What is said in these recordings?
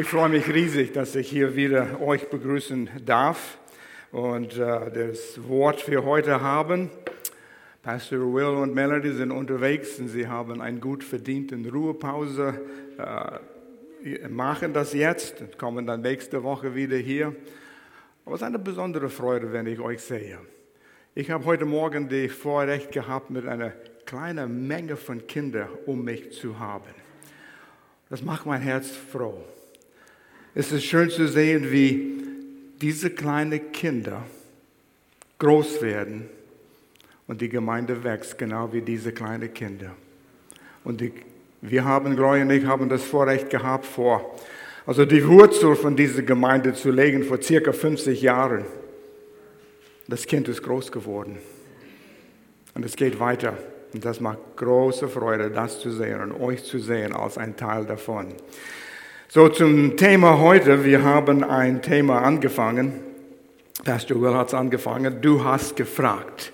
Ich freue mich riesig, dass ich hier wieder euch begrüßen darf und äh, das Wort für heute haben. Pastor Will und Melody sind unterwegs und sie haben eine gut verdiente Ruhepause, äh, machen das jetzt und kommen dann nächste Woche wieder hier. Aber es ist eine besondere Freude, wenn ich euch sehe. Ich habe heute Morgen die Vorrecht gehabt, mit einer kleinen Menge von Kindern um mich zu haben. Das macht mein Herz froh. Es ist schön zu sehen, wie diese kleinen Kinder groß werden und die Gemeinde wächst, genau wie diese kleinen Kinder. Und die, wir haben, Gloria und ich, haben das Vorrecht gehabt, vor, also die Wurzel von dieser Gemeinde zu legen vor circa 50 Jahren. Das Kind ist groß geworden. Und es geht weiter. Und das macht große Freude, das zu sehen und euch zu sehen als ein Teil davon. So zum Thema heute. Wir haben ein Thema angefangen. Pastor Will hat es angefangen. Du hast gefragt.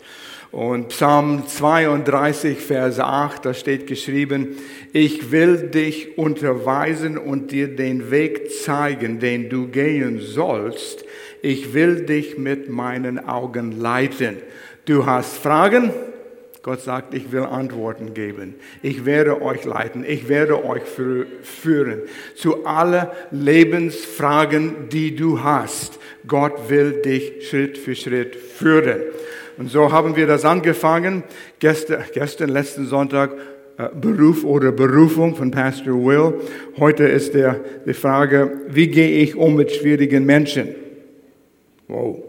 Und Psalm 32, Vers 8, da steht geschrieben, ich will dich unterweisen und dir den Weg zeigen, den du gehen sollst. Ich will dich mit meinen Augen leiten. Du hast Fragen? Gott sagt, ich will Antworten geben. Ich werde euch leiten. Ich werde euch führen zu allen Lebensfragen, die du hast. Gott will dich Schritt für Schritt führen. Und so haben wir das angefangen. Gestern, gestern letzten Sonntag, äh, Beruf oder Berufung von Pastor Will. Heute ist der, die Frage, wie gehe ich um mit schwierigen Menschen? Wow.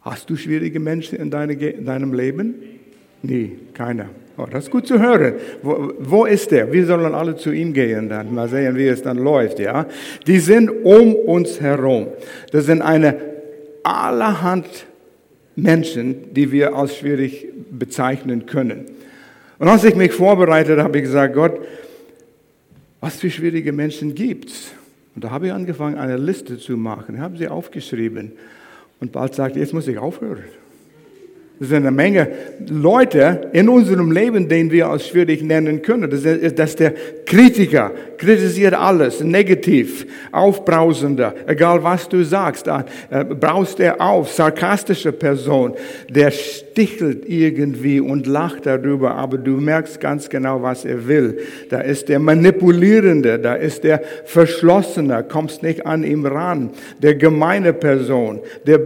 Hast du schwierige Menschen in, deine, in deinem Leben? Nee, keiner. Oh, das ist gut zu hören. Wo, wo ist der? Wir sollen alle zu ihm gehen dann. Mal sehen, wie es dann läuft, ja. Die sind um uns herum. Das sind eine allerhand Menschen, die wir als schwierig bezeichnen können. Und als ich mich vorbereitet habe, ich gesagt, Gott, was für schwierige Menschen gibt's? Und da habe ich angefangen, eine Liste zu machen. Ich habe sie aufgeschrieben. Und bald sagte, jetzt muss ich aufhören. Es sind eine Menge Leute in unserem Leben, den wir als schwierig nennen können. Das ist, dass der Kritiker kritisiert alles, negativ, aufbrausender, egal was du sagst, da äh, braust er auf, sarkastische Person, der stichelt irgendwie und lacht darüber, aber du merkst ganz genau, was er will. Da ist der Manipulierende, da ist der Verschlossene, kommst nicht an ihm ran, der gemeine Person, der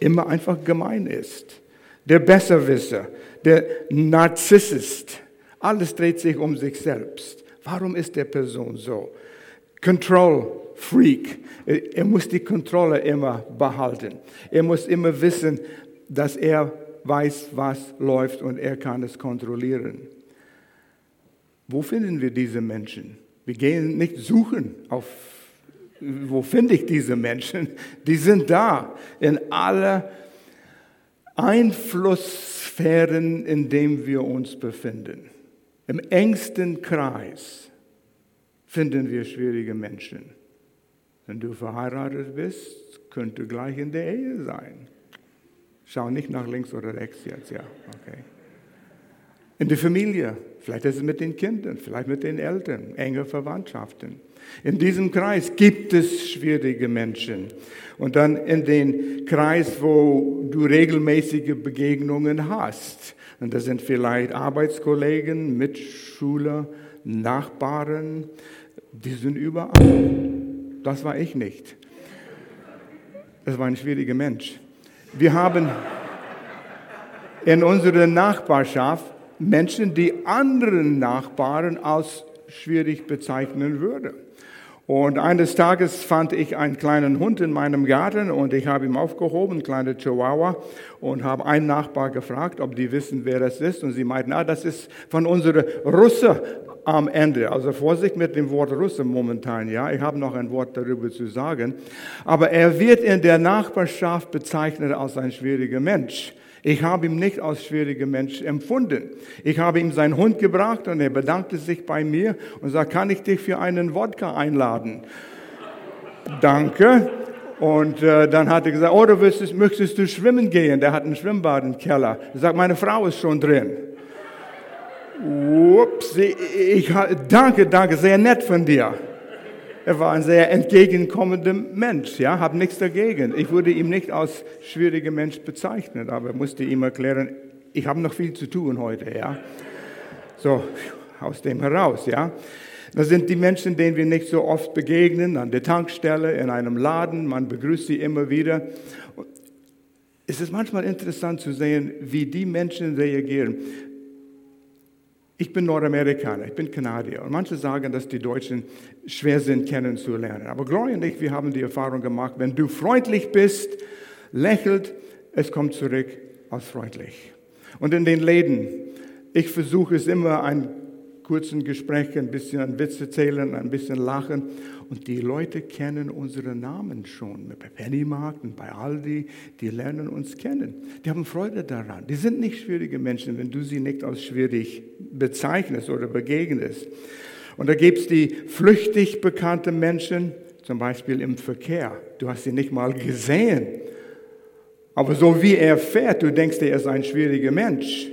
immer einfach gemein ist der Besserwisser, der Narzissist. Alles dreht sich um sich selbst. Warum ist der Person so? Control Freak. Er muss die Kontrolle immer behalten. Er muss immer wissen, dass er weiß, was läuft und er kann es kontrollieren. Wo finden wir diese Menschen? Wir gehen nicht suchen auf, wo finde ich diese Menschen? Die sind da in aller Einflusssphären, in denen wir uns befinden. Im engsten Kreis finden wir schwierige Menschen. Wenn du verheiratet bist, könnte gleich in der Ehe sein. Schau nicht nach links oder rechts jetzt, ja, okay. In der Familie, vielleicht ist es mit den Kindern, vielleicht mit den Eltern, enge Verwandtschaften. In diesem Kreis gibt es schwierige Menschen. Und dann in den Kreis, wo du regelmäßige Begegnungen hast. Und das sind vielleicht Arbeitskollegen, Mitschüler, Nachbarn. Die sind überall. Das war ich nicht. Das war ein schwieriger Mensch. Wir haben in unserer Nachbarschaft Menschen, die anderen Nachbarn als schwierig bezeichnen würden. Und eines Tages fand ich einen kleinen Hund in meinem Garten und ich habe ihn aufgehoben, einen kleinen Chihuahua, und habe einen Nachbar gefragt, ob die wissen, wer das ist. Und sie meinten, ah, das ist von unserer Russe am Ende. Also Vorsicht mit dem Wort Russe momentan, ja. Ich habe noch ein Wort darüber zu sagen. Aber er wird in der Nachbarschaft bezeichnet als ein schwieriger Mensch. Ich habe ihn nicht als schwieriger Mensch empfunden. Ich habe ihm seinen Hund gebracht und er bedankte sich bei mir und sagte, kann ich dich für einen Wodka einladen? Danke. Und äh, dann hat er gesagt, oh, du willst, möchtest du schwimmen gehen? Der hat einen Schwimmbad im Keller. Er sagt, meine Frau ist schon drin. Ups, ich, danke, danke, sehr nett von dir. Er war ein sehr entgegenkommender Mensch, ja, habe nichts dagegen. Ich würde ihn nicht als schwieriger Mensch bezeichnen, aber musste ihm erklären, ich habe noch viel zu tun heute, ja. So, aus dem heraus, ja. Das sind die Menschen, denen wir nicht so oft begegnen, an der Tankstelle, in einem Laden, man begrüßt sie immer wieder. Es ist manchmal interessant zu sehen, wie die Menschen reagieren. Ich bin Nordamerikaner, ich bin Kanadier und manche sagen, dass die Deutschen schwer sind kennenzulernen. Aber Gloria und ich, wir haben die Erfahrung gemacht, wenn du freundlich bist, lächelt, es kommt zurück als freundlich. Und in den Läden, ich versuche es immer, ein kurzen Gespräch, ein bisschen an Witze erzählen, ein bisschen lachen. Und die Leute kennen unsere Namen schon. Bei Pennymarkt und bei Aldi, die lernen uns kennen. Die haben Freude daran. Die sind nicht schwierige Menschen, wenn du sie nicht als schwierig bezeichnest oder begegnest. Und da gibt es die flüchtig bekannte Menschen, zum Beispiel im Verkehr. Du hast sie nicht mal gesehen. Aber so wie er fährt, du denkst, er ist ein schwieriger Mensch.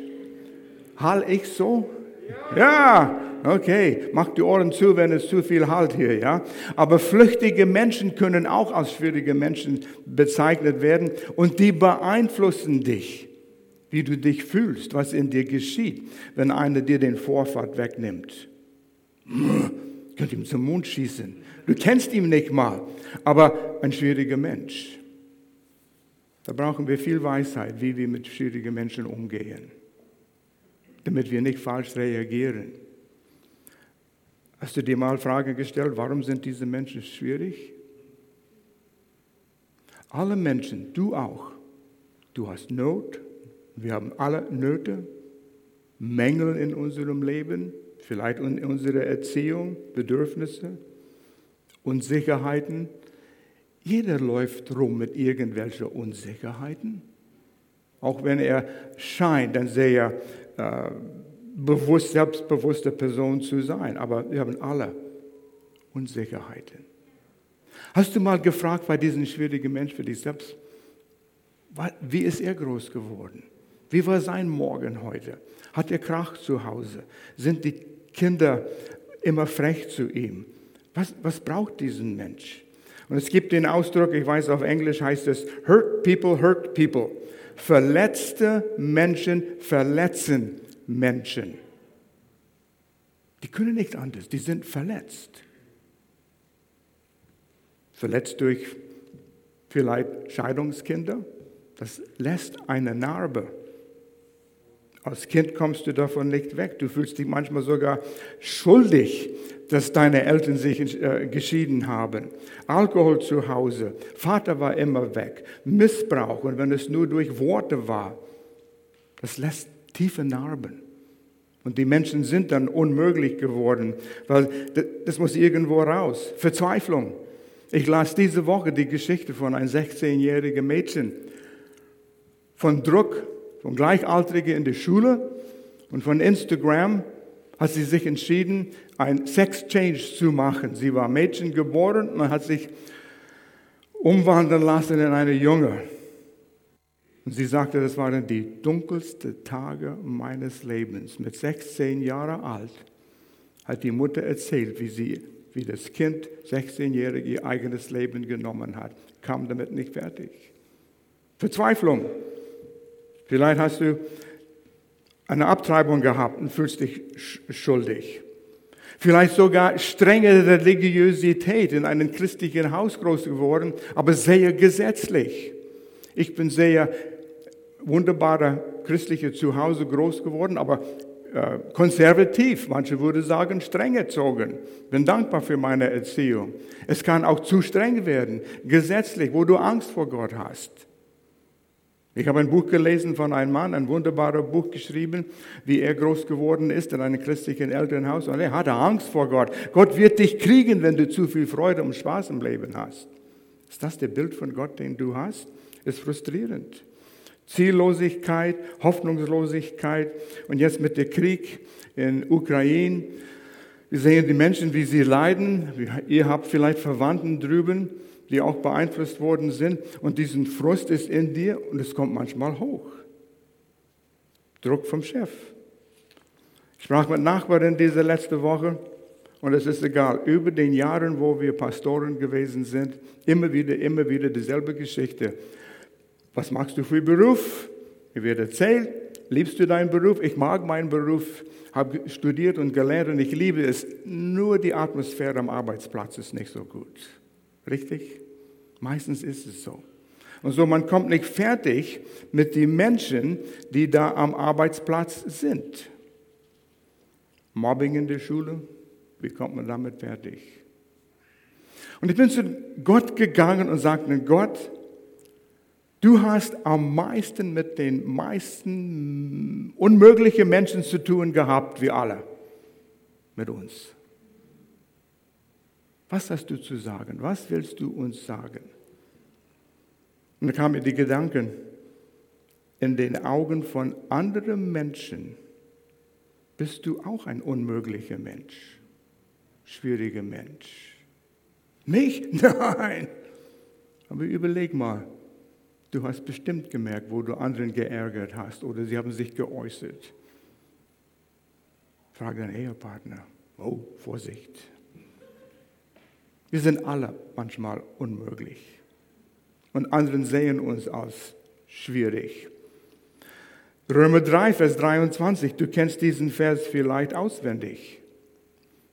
Hall ich so? Ja, okay. Mach die Ohren zu, wenn es zu viel halt hier, ja. Aber flüchtige Menschen können auch als schwierige Menschen bezeichnet werden und die beeinflussen dich, wie du dich fühlst, was in dir geschieht, wenn einer dir den Vorfahrt wegnimmt. Könnt ihm zum Mund schießen. Du kennst ihn nicht mal, aber ein schwieriger Mensch. Da brauchen wir viel Weisheit, wie wir mit schwierigen Menschen umgehen damit wir nicht falsch reagieren. Hast du dir mal Frage gestellt, warum sind diese Menschen schwierig? Alle Menschen, du auch, du hast Not, wir haben alle Nöte, Mängel in unserem Leben, vielleicht in unserer Erziehung, Bedürfnisse, Unsicherheiten. Jeder läuft rum mit irgendwelchen Unsicherheiten. Auch wenn er scheint ein sehr äh, bewusst, selbstbewusste Person zu sein. Aber wir haben alle Unsicherheiten. Hast du mal gefragt bei diesem schwierigen Mensch für dich selbst, wie ist er groß geworden? Wie war sein Morgen heute? Hat er Krach zu Hause? Sind die Kinder immer frech zu ihm? Was, was braucht diesen Mensch? Und es gibt den Ausdruck, ich weiß, auf Englisch heißt es, hurt people, hurt people. Verletzte Menschen verletzen Menschen. Die können nicht anders, die sind verletzt. Verletzt durch vielleicht Scheidungskinder, das lässt eine Narbe. Als Kind kommst du davon nicht weg. Du fühlst dich manchmal sogar schuldig, dass deine Eltern sich äh, geschieden haben. Alkohol zu Hause, Vater war immer weg, Missbrauch und wenn es nur durch Worte war, das lässt tiefe Narben. Und die Menschen sind dann unmöglich geworden, weil das muss irgendwo raus. Verzweiflung. Ich las diese Woche die Geschichte von einem 16-jährigen Mädchen, von Druck, von Gleichaltrigen in der Schule und von Instagram hat sie sich entschieden, ein Sex-Change zu machen. Sie war Mädchen geboren und hat sich umwandeln lassen in eine Junge. Und sie sagte, das waren die dunkelsten Tage meines Lebens. Mit 16 Jahren alt hat die Mutter erzählt, wie sie, wie das Kind, 16-jährig, ihr eigenes Leben genommen hat. Kam damit nicht fertig. Verzweiflung. Vielleicht hast du eine Abtreibung gehabt und fühlst dich schuldig. Vielleicht sogar strenge Religiosität in einem christlichen Haus groß geworden, aber sehr gesetzlich. Ich bin sehr wunderbare christliche Zuhause groß geworden, aber äh, konservativ, manche würden sagen streng erzogen. Bin dankbar für meine Erziehung. Es kann auch zu streng werden, gesetzlich, wo du Angst vor Gott hast. Ich habe ein Buch gelesen von einem Mann, ein wunderbares Buch geschrieben, wie er groß geworden ist in einem christlichen Elternhaus. Und er hatte Angst vor Gott. Gott wird dich kriegen, wenn du zu viel Freude und Spaß im Leben hast. Ist das der Bild von Gott, den du hast? Ist frustrierend. Ziellosigkeit, Hoffnungslosigkeit und jetzt mit dem Krieg in Ukraine. Wir sehen die Menschen, wie sie leiden. Ihr habt vielleicht Verwandten drüben, die auch beeinflusst worden sind. Und diesen Frust ist in dir und es kommt manchmal hoch. Druck vom Chef. Ich sprach mit Nachbarin diese letzte Woche Und es ist egal, über den Jahren, wo wir Pastoren gewesen sind, immer wieder, immer wieder dieselbe Geschichte. Was machst du für Beruf? Mir wird erzählt, liebst du deinen Beruf? Ich mag meinen Beruf, habe studiert und gelernt und ich liebe es. Nur die Atmosphäre am Arbeitsplatz ist nicht so gut. Richtig? Meistens ist es so. Und so, man kommt nicht fertig mit den Menschen, die da am Arbeitsplatz sind. Mobbing in der Schule, wie kommt man damit fertig? Und ich bin zu Gott gegangen und sagte, Gott, du hast am meisten mit den meisten unmöglichen Menschen zu tun gehabt, wie alle, mit uns. Was hast du zu sagen? Was willst du uns sagen? Und da kamen mir die Gedanken, in den Augen von anderen Menschen bist du auch ein unmöglicher Mensch, schwieriger Mensch. Mich? Nein. Aber überleg mal, du hast bestimmt gemerkt, wo du anderen geärgert hast oder sie haben sich geäußert. Frag deinen Ehepartner. Oh, Vorsicht. Wir sind alle manchmal unmöglich. Und anderen sehen uns als schwierig. Römer 3, Vers 23, du kennst diesen Vers vielleicht auswendig.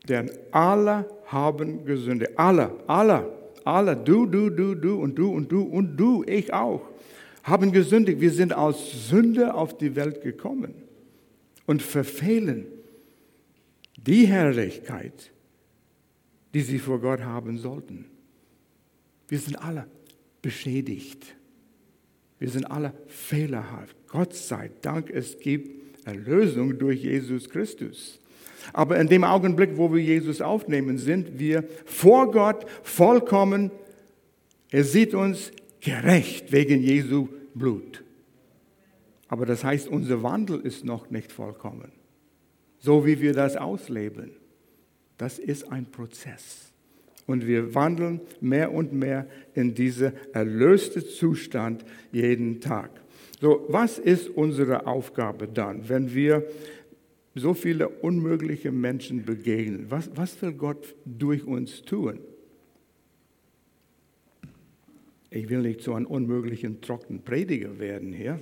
Denn alle haben gesündigt. Alle, alle, alle, du, du, du, du und du und du und du, ich auch, haben gesündigt. Wir sind aus Sünde auf die Welt gekommen und verfehlen die Herrlichkeit, die sie vor Gott haben sollten. Wir sind alle beschädigt. Wir sind alle fehlerhaft. Gott sei Dank, es gibt Erlösung durch Jesus Christus. Aber in dem Augenblick, wo wir Jesus aufnehmen, sind wir vor Gott vollkommen. Er sieht uns gerecht wegen Jesu Blut. Aber das heißt, unser Wandel ist noch nicht vollkommen. So wie wir das ausleben. Das ist ein Prozess. Und wir wandeln mehr und mehr in diesen erlösten Zustand jeden Tag. So, was ist unsere Aufgabe dann, wenn wir so viele unmögliche Menschen begegnen? Was, was will Gott durch uns tun? Ich will nicht zu einem unmöglichen, trockenen Prediger werden hier.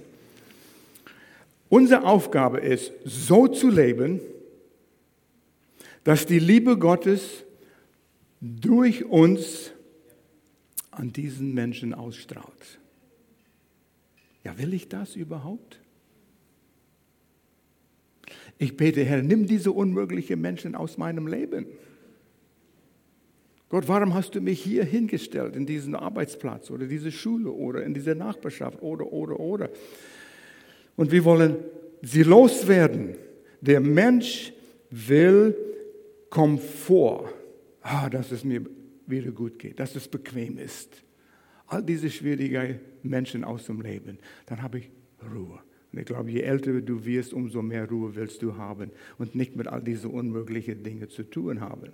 Unsere Aufgabe ist, so zu leben, dass die Liebe Gottes durch uns an diesen Menschen ausstrahlt. Ja, will ich das überhaupt? Ich bete, Herr, nimm diese unmöglichen Menschen aus meinem Leben. Gott, warum hast du mich hier hingestellt, in diesen Arbeitsplatz oder diese Schule oder in diese Nachbarschaft oder, oder, oder? Und wir wollen sie loswerden. Der Mensch will Komfort, ah, dass es mir wieder gut geht, dass es bequem ist. All diese schwierigen Menschen aus dem Leben, dann habe ich Ruhe. Und ich glaube, je älter du wirst, umso mehr Ruhe willst du haben und nicht mit all diesen unmöglichen Dingen zu tun haben.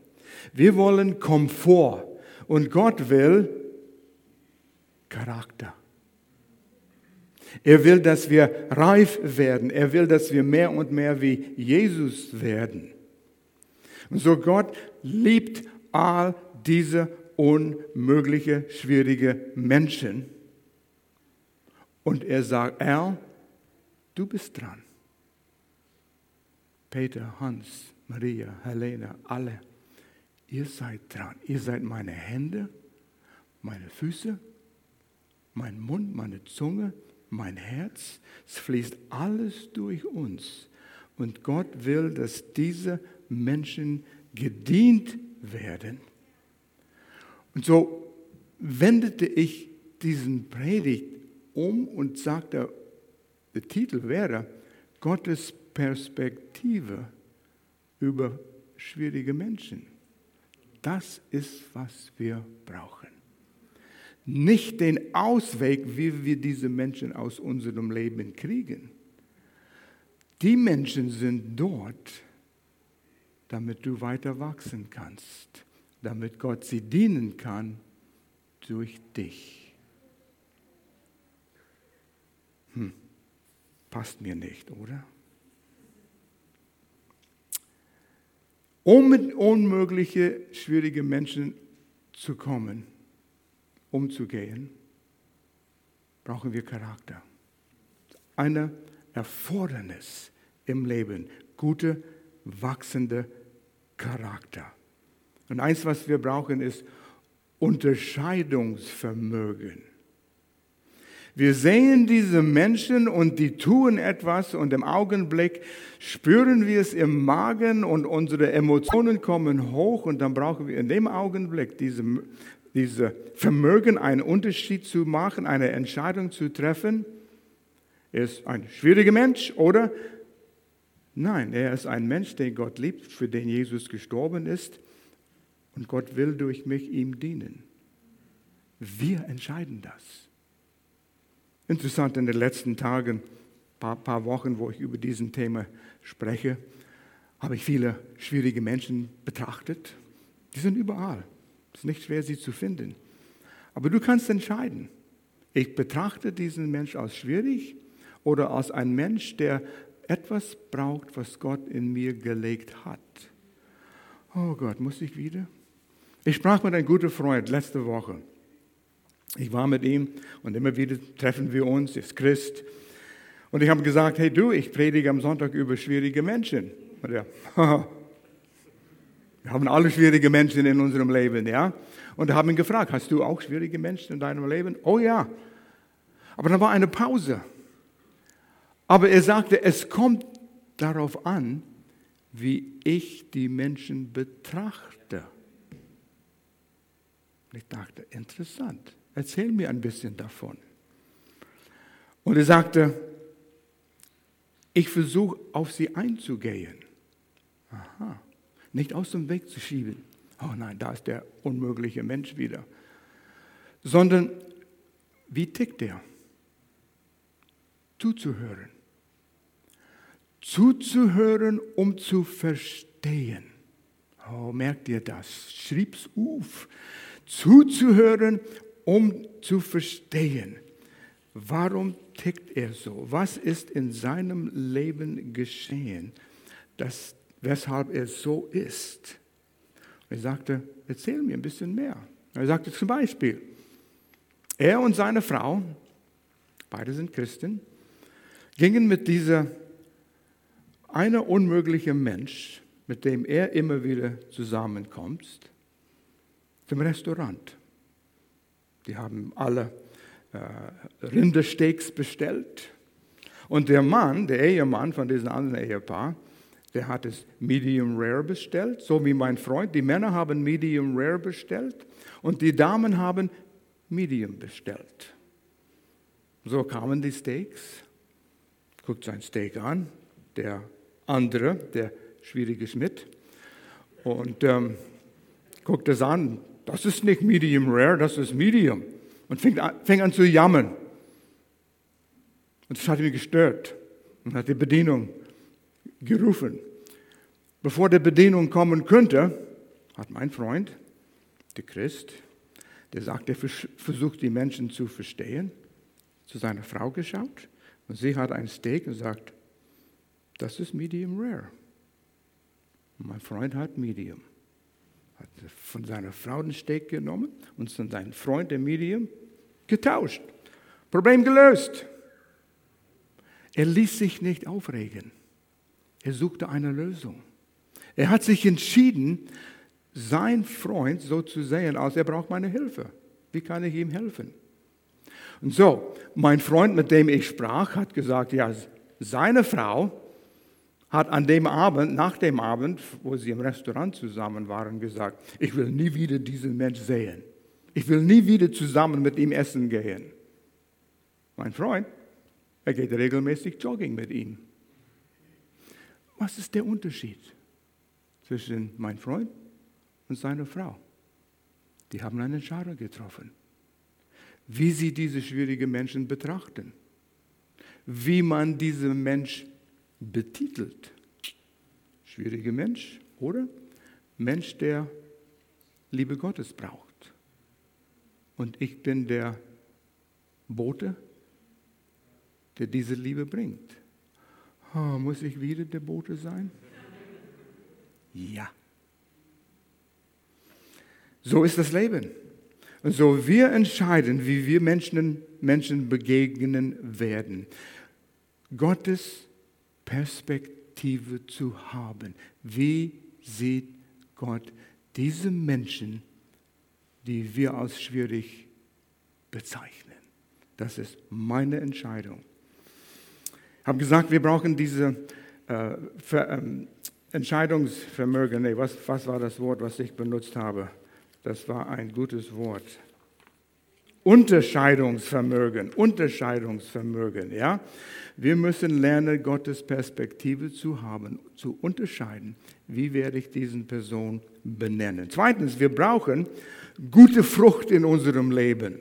Wir wollen Komfort und Gott will Charakter. Er will, dass wir reif werden. Er will, dass wir mehr und mehr wie Jesus werden. Und so Gott liebt all diese unmögliche, schwierige Menschen. Und er sagt, Al, du bist dran. Peter, Hans, Maria, Helena, alle, ihr seid dran. Ihr seid meine Hände, meine Füße, mein Mund, meine Zunge, mein Herz. Es fließt alles durch uns. Und Gott will, dass diese Menschen gedient werden. Und so wendete ich diesen Predigt um und sagte, der Titel wäre Gottes Perspektive über schwierige Menschen. Das ist, was wir brauchen. Nicht den Ausweg, wie wir diese Menschen aus unserem Leben kriegen. Die Menschen sind dort, damit du weiter wachsen kannst, damit Gott sie dienen kann durch dich. Hm, passt mir nicht, oder? Um mit unmögliche, schwierige Menschen zu kommen, umzugehen, brauchen wir Charakter. Eine Erfordernis im Leben, gute, wachsende Charakter. Und eins, was wir brauchen, ist Unterscheidungsvermögen. Wir sehen diese Menschen und die tun etwas und im Augenblick spüren wir es im Magen und unsere Emotionen kommen hoch und dann brauchen wir in dem Augenblick diese, diese Vermögen, einen Unterschied zu machen, eine Entscheidung zu treffen. Er ist ein schwieriger Mensch oder nein, er ist ein Mensch, den Gott liebt, für den Jesus gestorben ist und Gott will durch mich ihm dienen. Wir entscheiden das. Interessant in den letzten Tagen, paar, paar Wochen, wo ich über diesen Thema spreche, habe ich viele schwierige Menschen betrachtet. Die sind überall. Es ist nicht schwer, sie zu finden. Aber du kannst entscheiden. Ich betrachte diesen Mensch als schwierig oder als ein Mensch, der etwas braucht, was Gott in mir gelegt hat. Oh Gott, muss ich wieder? Ich sprach mit einem guten Freund letzte Woche. Ich war mit ihm und immer wieder treffen wir uns, ist Christ. Und ich habe gesagt, hey du, ich predige am Sonntag über schwierige Menschen. Und er, wir haben alle schwierige Menschen in unserem Leben, ja. Und haben ihn gefragt, hast du auch schwierige Menschen in deinem Leben? Oh ja. Aber dann war eine Pause. Aber er sagte, es kommt darauf an, wie ich die Menschen betrachte. Ich dachte, interessant. Erzähl mir ein bisschen davon. Und er sagte, ich versuche auf sie einzugehen. Aha. Nicht aus dem Weg zu schieben. Oh nein, da ist der unmögliche Mensch wieder. Sondern, wie tickt er? Zuzuhören. Zuzuhören, um zu verstehen. Oh, merkt ihr das? Schrieb's auf. Zuzuhören, um zu verstehen, warum tickt er so? Was ist in seinem Leben geschehen, dass, weshalb er so ist? Er sagte, erzähl mir ein bisschen mehr. Er sagte zum Beispiel, er und seine Frau, beide sind Christen, gingen mit dieser einer unmögliche Mensch, mit dem er immer wieder zusammenkommt, zum Restaurant. Die haben alle äh, Rindersteaks bestellt. Und der Mann, der Ehemann von diesem anderen Ehepaar, der hat es Medium Rare bestellt, so wie mein Freund. Die Männer haben Medium Rare bestellt und die Damen haben Medium bestellt. So kamen die Steaks, guckt sein Steak an, der andere, der schwierige Schmidt, und ähm, guckt es an, das ist nicht Medium Rare, das ist Medium. Und fängt an, fängt an zu jammern. Und das hat mich gestört. Und hat die Bedienung gerufen. Bevor die Bedienung kommen könnte, hat mein Freund, der Christ, der sagt, er versucht die Menschen zu verstehen, zu seiner Frau geschaut. Und sie hat ein Steak und sagt, das ist Medium Rare. Und mein Freund hat Medium hat von seiner Frau den Steak genommen und von seinem Freund, dem Medium, getauscht. Problem gelöst. Er ließ sich nicht aufregen. Er suchte eine Lösung. Er hat sich entschieden, sein Freund so zu sehen, als er braucht meine Hilfe. Wie kann ich ihm helfen? Und so, mein Freund, mit dem ich sprach, hat gesagt, ja, seine Frau hat an dem Abend, nach dem Abend, wo sie im Restaurant zusammen waren, gesagt, ich will nie wieder diesen Mensch sehen. Ich will nie wieder zusammen mit ihm essen gehen. Mein Freund, er geht regelmäßig jogging mit ihm. Was ist der Unterschied zwischen meinem Freund und seiner Frau? Die haben eine Entscheidung getroffen. Wie sie diese schwierigen Menschen betrachten. Wie man diesen Mensch betitelt. Schwieriger Mensch, oder? Mensch, der Liebe Gottes braucht. Und ich bin der Bote, der diese Liebe bringt. Oh, muss ich wieder der Bote sein? Ja, So ist das Leben. Und so wir entscheiden, wie wir Menschen, Menschen begegnen werden. Gottes Perspektive zu haben. Wie sieht Gott diese Menschen, die wir als schwierig bezeichnen? Das ist meine Entscheidung. Ich habe gesagt, wir brauchen diese äh, Ver, ähm, Entscheidungsvermögen. Nee, was, was war das Wort, was ich benutzt habe? Das war ein gutes Wort. Unterscheidungsvermögen, Unterscheidungsvermögen, ja. Wir müssen lernen, Gottes Perspektive zu haben, zu unterscheiden. Wie werde ich diesen Person benennen? Zweitens, wir brauchen gute Frucht in unserem Leben.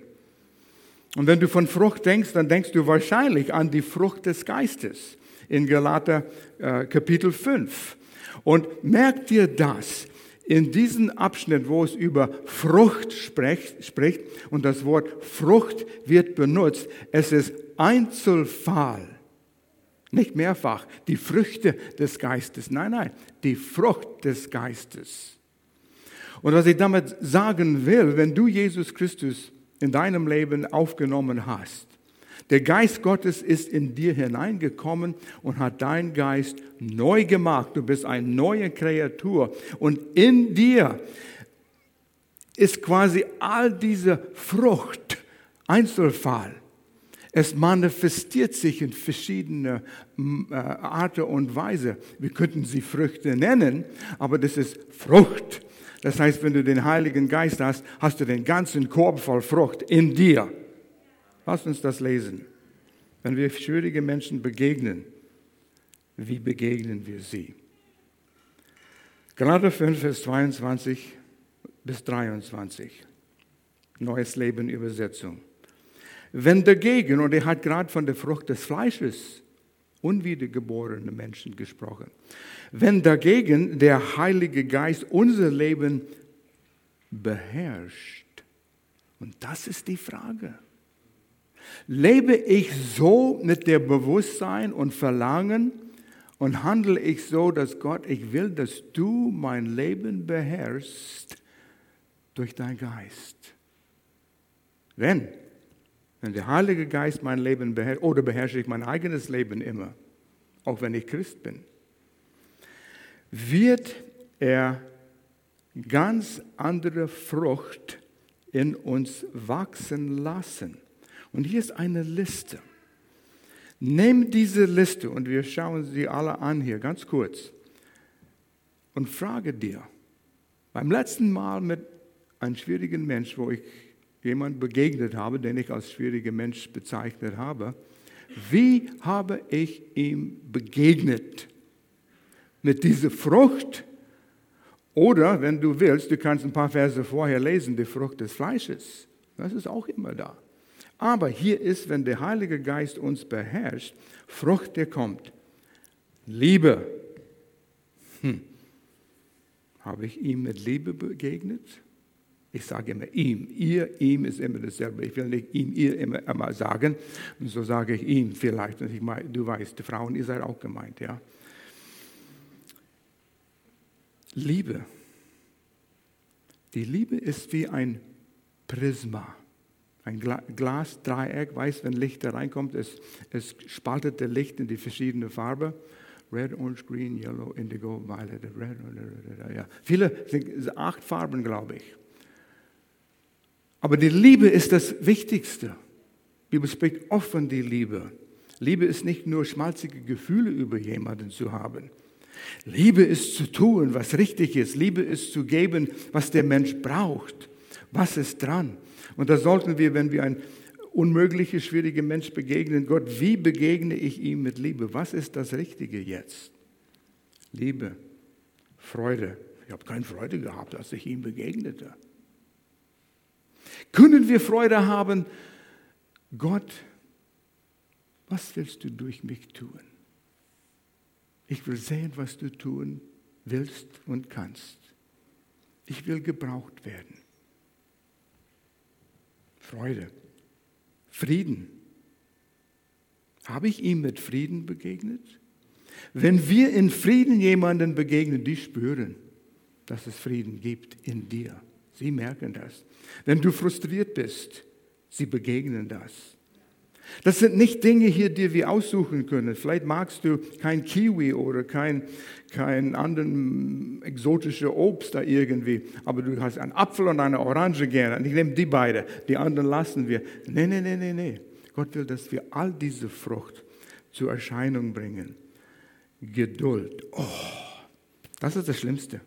Und wenn du von Frucht denkst, dann denkst du wahrscheinlich an die Frucht des Geistes in Galater äh, Kapitel 5. Und merk dir das, in diesem Abschnitt, wo es über Frucht spricht, spricht und das Wort Frucht wird benutzt, es ist Einzelfall, nicht mehrfach, die Früchte des Geistes. Nein, nein, die Frucht des Geistes. Und was ich damit sagen will, wenn du Jesus Christus in deinem Leben aufgenommen hast, der Geist Gottes ist in dir hineingekommen und hat dein Geist neu gemacht. Du bist eine neue Kreatur. Und in dir ist quasi all diese Frucht Einzelfall. Es manifestiert sich in verschiedene äh, Arten und Weise. Wir könnten sie Früchte nennen, aber das ist Frucht. Das heißt, wenn du den Heiligen Geist hast, hast du den ganzen Korb voll Frucht in dir. Lass uns das lesen. Wenn wir schwierige Menschen begegnen, wie begegnen wir sie? Gerade 5, Vers 22 bis 23. Neues Leben Übersetzung. Wenn dagegen, und er hat gerade von der Frucht des Fleisches, unwiedergeborene Menschen gesprochen, wenn dagegen der Heilige Geist unser Leben beherrscht, und das ist die Frage, Lebe ich so mit dem Bewusstsein und Verlangen und handle ich so, dass Gott, ich will, dass du mein Leben beherrschst durch deinen Geist. Wenn, wenn der Heilige Geist mein Leben beherrscht, oder beherrsche ich mein eigenes Leben immer, auch wenn ich Christ bin, wird er ganz andere Frucht in uns wachsen lassen. Und hier ist eine Liste. Nimm diese Liste und wir schauen sie alle an hier, ganz kurz. Und frage dir, beim letzten Mal mit einem schwierigen Mensch, wo ich jemand begegnet habe, den ich als schwieriger Mensch bezeichnet habe, wie habe ich ihm begegnet? Mit dieser Frucht? Oder, wenn du willst, du kannst ein paar Verse vorher lesen, die Frucht des Fleisches. Das ist auch immer da. Aber hier ist, wenn der Heilige Geist uns beherrscht, Frucht, der kommt. Liebe. Hm. Habe ich ihm mit Liebe begegnet? Ich sage immer ihm. Ihr, ihm ist immer dasselbe. Ich will nicht ihm, ihr immer, immer sagen. Und so sage ich ihm vielleicht. Und ich meine, du weißt, die Frauen, ihr seid auch gemeint, ja. Liebe. Die Liebe ist wie ein Prisma. Ein Glasdreieck, weiß, wenn Licht da reinkommt, es, es spaltet das Licht in die verschiedenen Farben. Red, Orange, Green, Yellow, Indigo, Violet, Red, ja. Viele sind acht Farben, glaube ich. Aber die Liebe ist das Wichtigste. Die Bibel spricht oft von die Liebe. Liebe ist nicht nur schmalzige Gefühle über jemanden zu haben. Liebe ist zu tun, was richtig ist. Liebe ist zu geben, was der Mensch braucht. Was ist dran? Und da sollten wir, wenn wir ein unmöglicher, schwieriger Mensch begegnen, Gott, wie begegne ich ihm mit Liebe? Was ist das Richtige jetzt? Liebe, Freude. Ich habe keine Freude gehabt, als ich ihm begegnete. Können wir Freude haben? Gott, was willst du durch mich tun? Ich will sehen, was du tun willst und kannst. Ich will gebraucht werden. Freude, Frieden. Habe ich ihm mit Frieden begegnet? Wenn wir in Frieden jemanden begegnen, die spüren, dass es Frieden gibt in dir, Sie merken das. Wenn du frustriert bist, sie begegnen das. Das sind nicht Dinge hier, die wir aussuchen können. Vielleicht magst du kein Kiwi oder kein, kein anderen exotischen Obst da irgendwie, aber du hast einen Apfel und eine Orange gerne. Und ich nehme die beide, die anderen lassen wir. Nee, nee, nee, nee, nee. Gott will, dass wir all diese Frucht zur Erscheinung bringen. Geduld. Oh, das ist das Schlimmste.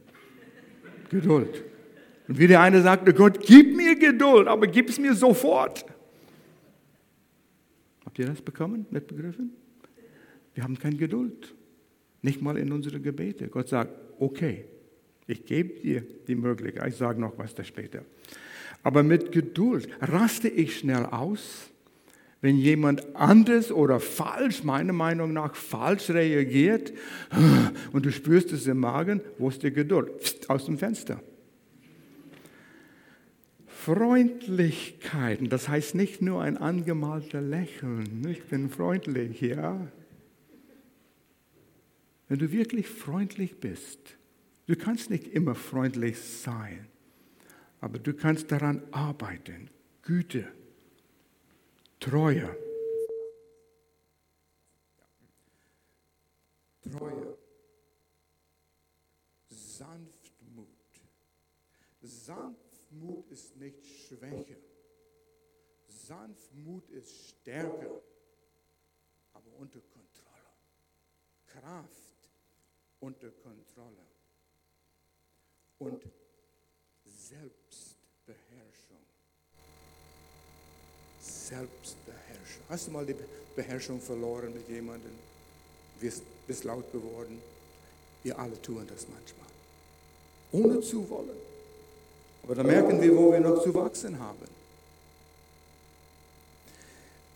Geduld. Und wie der eine sagte, Gott, gib mir Geduld, aber gib es mir sofort. Habt ihr das bekommen, mitbegriffen? Wir haben keine Geduld. Nicht mal in unsere Gebete. Gott sagt, okay, ich gebe dir die Möglichkeit. Ich sage noch was da später. Aber mit Geduld raste ich schnell aus, wenn jemand anders oder falsch, meiner Meinung nach falsch reagiert und du spürst es im Magen, wo ist die Geduld? Psst, aus dem Fenster. Freundlichkeiten, das heißt nicht nur ein angemalter Lächeln, ich bin freundlich, ja. Wenn du wirklich freundlich bist, du kannst nicht immer freundlich sein, aber du kannst daran arbeiten. Güte, Treue. Treue. Sanftmut. Sanftmut Sanftmut ist nicht Schwäche. Sanftmut ist Stärke, aber unter Kontrolle. Kraft unter Kontrolle. Und Selbstbeherrschung. Selbstbeherrschung. Hast du mal die Beherrschung verloren mit jemandem? Bist, bist laut geworden? Wir alle tun das manchmal. Ohne zu wollen. Aber da merken wir, wo wir noch zu wachsen haben.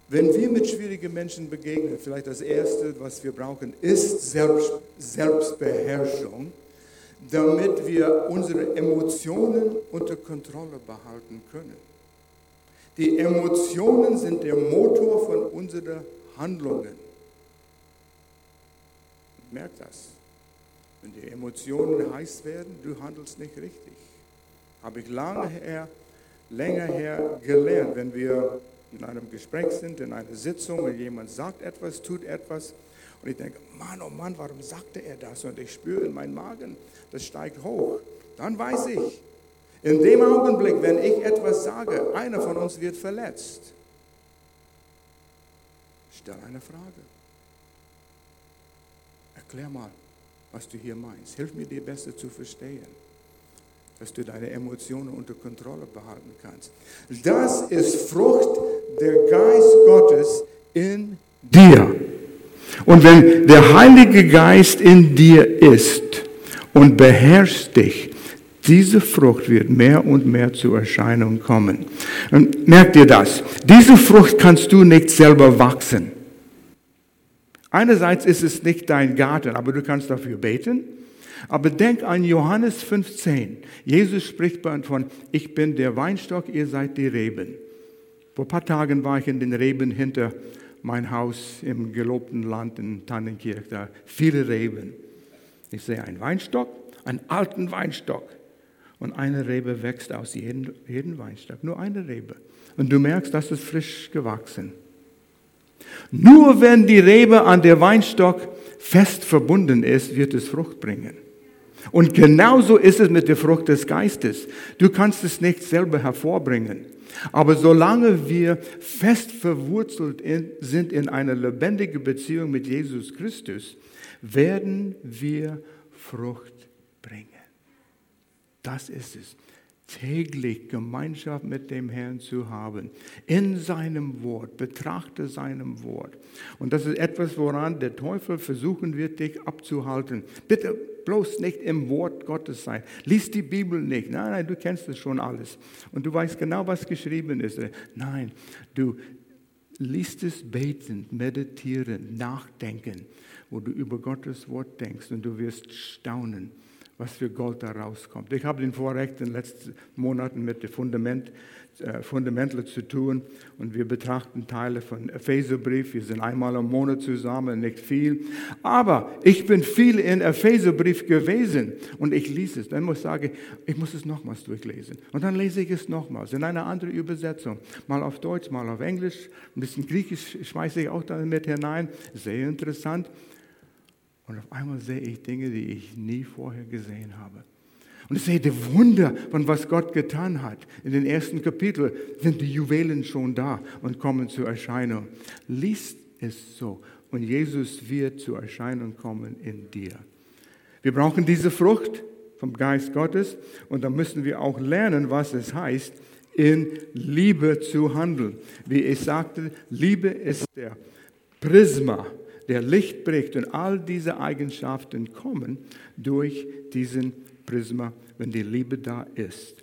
Wenn wir mit schwierigen Menschen begegnen, vielleicht das Erste, was wir brauchen, ist Selbst, Selbstbeherrschung, damit wir unsere Emotionen unter Kontrolle behalten können. Die Emotionen sind der Motor von unseren Handlungen. Merkt das. Wenn die Emotionen heiß werden, du handelst nicht richtig. Habe ich lange her, länger her gelernt, wenn wir in einem Gespräch sind, in einer Sitzung und jemand sagt etwas, tut etwas und ich denke, Mann, oh Mann, warum sagte er das? Und ich spüre in meinem Magen, das steigt hoch. Dann weiß ich, in dem Augenblick, wenn ich etwas sage, einer von uns wird verletzt. Stell eine Frage. Erklär mal, was du hier meinst. Hilf mir, dir besser zu verstehen dass du deine Emotionen unter Kontrolle behalten kannst. Das ist Frucht der Geist Gottes in dir. Und wenn der Heilige Geist in dir ist und beherrscht dich, diese Frucht wird mehr und mehr zur Erscheinung kommen. Und merkt ihr das? Diese Frucht kannst du nicht selber wachsen. Einerseits ist es nicht dein Garten, aber du kannst dafür beten. Aber denk an Johannes 15. Jesus spricht von, ich bin der Weinstock, ihr seid die Reben. Vor ein paar Tagen war ich in den Reben hinter mein Haus im gelobten Land in Tannenkirch. Da viele Reben. Ich sehe einen Weinstock, einen alten Weinstock. Und eine Rebe wächst aus jedem, jedem Weinstock. Nur eine Rebe. Und du merkst, das ist frisch gewachsen. Nur wenn die Rebe an der Weinstock fest verbunden ist, wird es Frucht bringen. Und genauso ist es mit der Frucht des Geistes. Du kannst es nicht selber hervorbringen. Aber solange wir fest verwurzelt in, sind in einer lebendigen Beziehung mit Jesus Christus, werden wir Frucht bringen. Das ist es täglich Gemeinschaft mit dem Herrn zu haben. In seinem Wort, betrachte seinem Wort. Und das ist etwas, woran der Teufel versuchen wird, dich abzuhalten. Bitte bloß nicht im Wort Gottes sein. Lies die Bibel nicht. Nein, nein, du kennst es schon alles. Und du weißt genau, was geschrieben ist. Nein, du liest es betend, meditieren, nachdenken, wo du über Gottes Wort denkst und du wirst staunen was für Gold da rauskommt. Ich habe den Vorrecht in den letzten Monaten mit dem Fundament, äh, Fundamentler zu tun und wir betrachten Teile von Epheserbrief. Wir sind einmal im Monat zusammen, nicht viel. Aber ich bin viel in Epheserbrief gewesen und ich lese es. Dann muss ich sagen, ich muss es nochmals durchlesen. Und dann lese ich es nochmals in einer anderen Übersetzung. Mal auf Deutsch, mal auf Englisch. Ein bisschen Griechisch schmeiße ich auch da mit hinein. Sehr interessant. Und auf einmal sehe ich Dinge, die ich nie vorher gesehen habe. Und ich sehe die Wunder von was Gott getan hat. In den ersten Kapiteln sind die Juwelen schon da und kommen zur Erscheinung. Liest es so und Jesus wird zur Erscheinung kommen in dir. Wir brauchen diese Frucht vom Geist Gottes und da müssen wir auch lernen, was es heißt, in Liebe zu handeln. Wie ich sagte, Liebe ist der Prisma der Licht bricht. Und all diese Eigenschaften kommen durch diesen Prisma, wenn die Liebe da ist.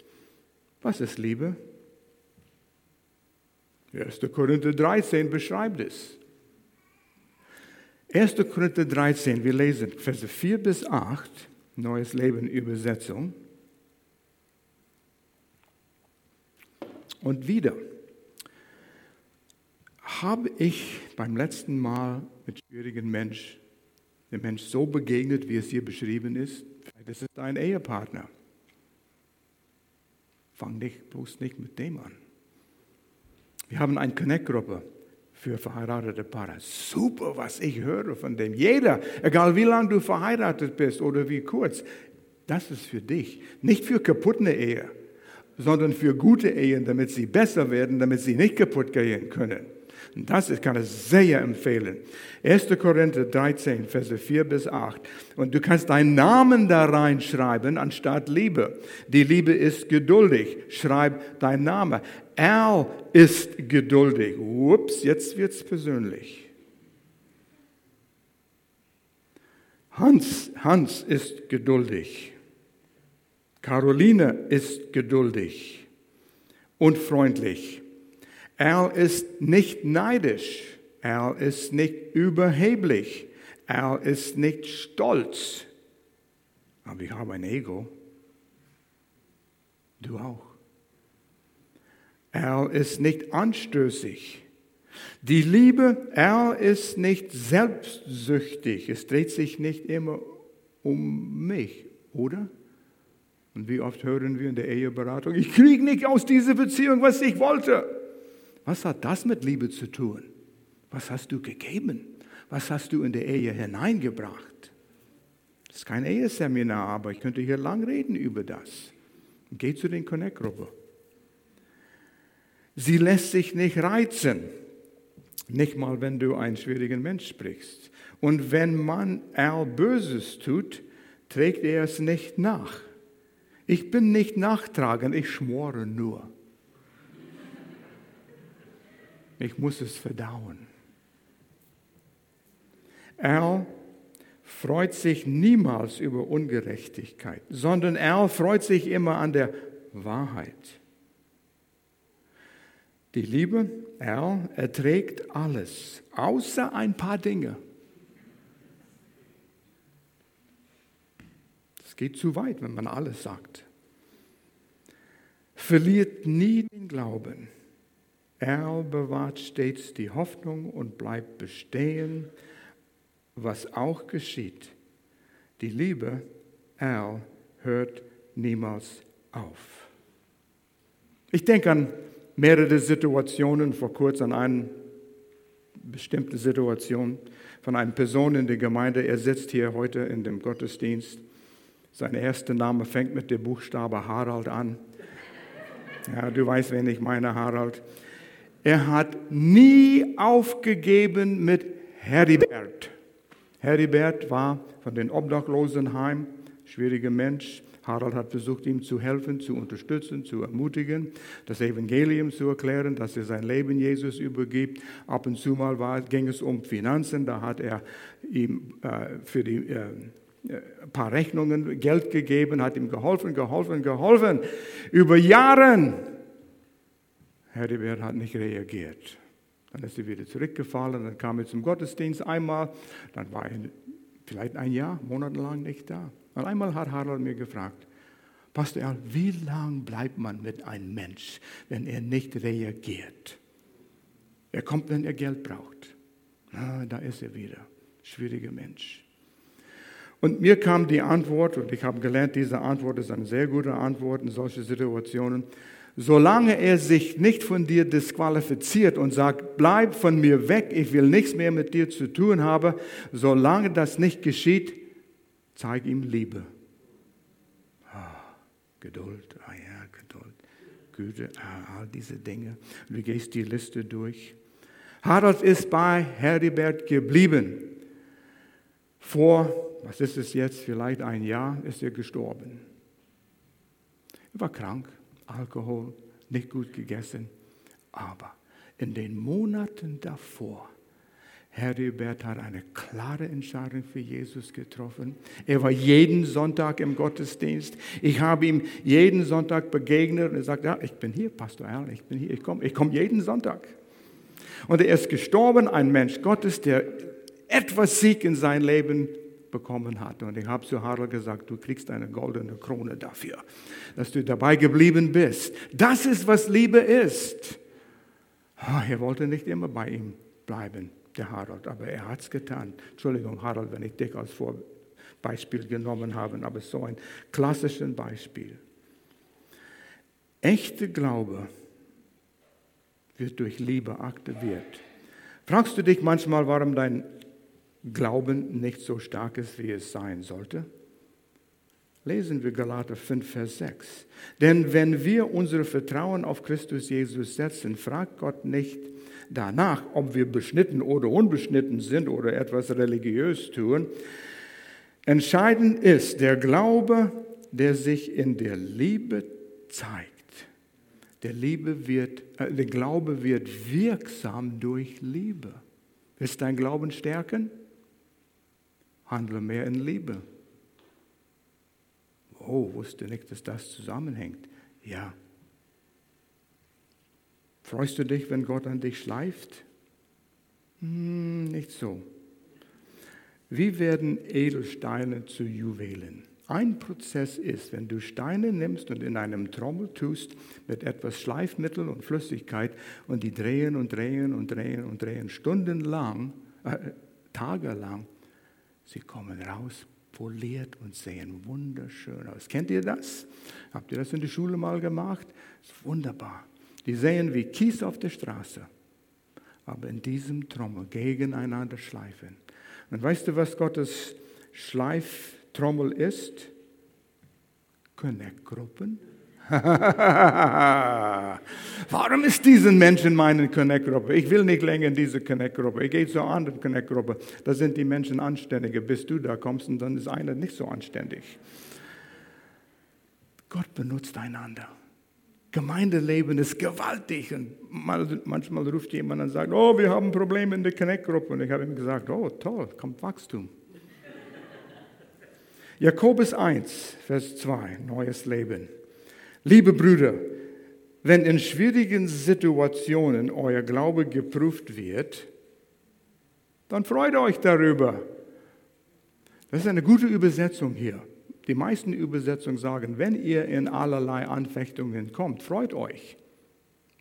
Was ist Liebe? 1. Korinther 13 beschreibt es. 1. Korinther 13, wir lesen Verse 4 bis 8, Neues Leben Übersetzung. Und wieder habe ich beim letzten Mal mit schwierigen Mensch, dem Mensch so begegnet, wie es hier beschrieben ist, das ist dein Ehepartner. Fang nicht, bloß nicht mit dem an. Wir haben eine Connect-Gruppe für verheiratete Paare. Super, was ich höre von dem. Jeder, egal wie lange du verheiratet bist oder wie kurz, das ist für dich. Nicht für kaputte Ehe, sondern für gute Ehen, damit sie besser werden, damit sie nicht kaputt gehen können. Das kann ich sehr empfehlen. 1. Korinther 13, Verse 4 bis 8. Und du kannst deinen Namen da reinschreiben anstatt Liebe. Die Liebe ist geduldig. Schreib deinen Namen. Er ist geduldig. Ups, jetzt wird's persönlich. Hans, Hans ist geduldig. Caroline ist geduldig und freundlich. Er ist nicht neidisch. Er ist nicht überheblich. Er ist nicht stolz. Aber ich habe ein Ego. Du auch. Er ist nicht anstößig. Die Liebe, er ist nicht selbstsüchtig. Es dreht sich nicht immer um mich, oder? Und wie oft hören wir in der Eheberatung, ich kriege nicht aus dieser Beziehung, was ich wollte. Was hat das mit Liebe zu tun? Was hast du gegeben? Was hast du in der Ehe hineingebracht? Das ist kein Eheseminar, aber ich könnte hier lang reden über das. Geh zu den Connect-Gruppe. Sie lässt sich nicht reizen, nicht mal wenn du einen schwierigen Mensch sprichst. Und wenn man er Böses tut, trägt er es nicht nach. Ich bin nicht nachtragend, ich schmore nur. Ich muss es verdauen. Er freut sich niemals über Ungerechtigkeit, sondern er freut sich immer an der Wahrheit. Die Liebe, er erträgt alles, außer ein paar Dinge. Es geht zu weit, wenn man alles sagt. Verliert nie den Glauben er bewahrt stets die Hoffnung und bleibt bestehen, was auch geschieht. Die Liebe, er hört niemals auf. Ich denke an mehrere Situationen, vor kurzem an eine bestimmte Situation von einer Person in der Gemeinde. Er sitzt hier heute in dem Gottesdienst. Sein erster Name fängt mit dem Buchstabe Harald an. Ja, du weißt, wen ich meine, Harald. Er hat nie aufgegeben mit Heribert. Heribert war von den Obdachlosenheim, schwieriger Mensch. Harald hat versucht, ihm zu helfen, zu unterstützen, zu ermutigen, das Evangelium zu erklären, dass er sein Leben Jesus übergibt. Ab und zu mal war, ging es um Finanzen, da hat er ihm äh, für die äh, ein paar Rechnungen Geld gegeben, hat ihm geholfen, geholfen, geholfen. Über Jahre Heribert hat nicht reagiert. Dann ist er wieder zurückgefallen, dann kam er zum Gottesdienst einmal, dann war er vielleicht ein Jahr, monatelang nicht da. Und einmal hat Harald mir gefragt, Pastor Erl, wie lange bleibt man mit einem Mensch, wenn er nicht reagiert? Er kommt, wenn er Geld braucht. Ah, da ist er wieder. Schwieriger Mensch. Und mir kam die Antwort, und ich habe gelernt, diese Antwort ist eine sehr gute Antwort in solchen Situationen. Solange er sich nicht von dir disqualifiziert und sagt, bleib von mir weg, ich will nichts mehr mit dir zu tun haben, solange das nicht geschieht, zeig ihm Liebe. Geduld, ah ja, Geduld, Güte, ah, all diese Dinge. Du gehst die Liste durch. Harald ist bei Heribert geblieben. Vor, was ist es jetzt, vielleicht ein Jahr ist er gestorben. Er war krank, Alkohol, nicht gut gegessen. Aber in den Monaten davor Heribert hat eine klare Entscheidung für Jesus getroffen. Er war jeden Sonntag im Gottesdienst. Ich habe ihm jeden Sonntag begegnet und er sagt, ja, ich bin hier, Pastor Erl, ich bin hier, ich komme ich komm jeden Sonntag. Und er ist gestorben, ein Mensch Gottes, der etwas Sieg in sein Leben bekommen hat. Und ich habe zu Harl gesagt, du kriegst eine goldene Krone dafür, dass du dabei geblieben bist. Das ist, was Liebe ist. Ah, er wollte nicht immer bei ihm bleiben der Harald, aber er hat es getan. Entschuldigung, Harald, wenn ich dich als Vorbeispiel genommen habe, aber so ein klassisches Beispiel. Echte Glaube wird durch Liebe aktiviert. Fragst du dich manchmal, warum dein Glauben nicht so stark ist, wie es sein sollte? Lesen wir Galater 5, Vers 6. Denn wenn wir unser Vertrauen auf Christus Jesus setzen, fragt Gott nicht, danach, ob wir beschnitten oder unbeschnitten sind oder etwas religiös tun. Entscheidend ist der Glaube, der sich in der Liebe zeigt. Der, Liebe wird, äh, der Glaube wird wirksam durch Liebe. Willst dein Glauben stärken? Handle mehr in Liebe. Oh, wusste nicht, dass das zusammenhängt. Ja, Freust du dich, wenn Gott an dich schleift? Hm, nicht so. Wie werden Edelsteine zu Juwelen? Ein Prozess ist, wenn du Steine nimmst und in einem Trommel tust mit etwas Schleifmittel und Flüssigkeit und die drehen und drehen und drehen und drehen stundenlang, äh, tagelang, sie kommen raus, poliert und sehen wunderschön aus. Kennt ihr das? Habt ihr das in der Schule mal gemacht? Ist wunderbar. Die sehen wie Kies auf der Straße, aber in diesem Trommel gegeneinander schleifen. Und weißt du, was Gottes Schleiftrommel ist? Connect-Gruppen. Warum ist diesen Menschen meine Connect-Gruppe? Ich will nicht länger in diese Connect-Gruppe. Ich gehe zur anderen Connect-Gruppe. Da sind die Menschen anständiger, bis du da kommst und dann ist einer nicht so anständig. Gott benutzt einander. Gemeindeleben ist gewaltig. Und manchmal ruft jemand und sagt, oh, wir haben Probleme in der Connect-Gruppe. Und ich habe ihm gesagt, oh, toll, kommt Wachstum. Jakobus 1, Vers 2, neues Leben. Liebe Brüder, wenn in schwierigen Situationen euer Glaube geprüft wird, dann freut euch darüber. Das ist eine gute Übersetzung hier. Die meisten Übersetzungen sagen, wenn ihr in allerlei Anfechtungen kommt, freut euch.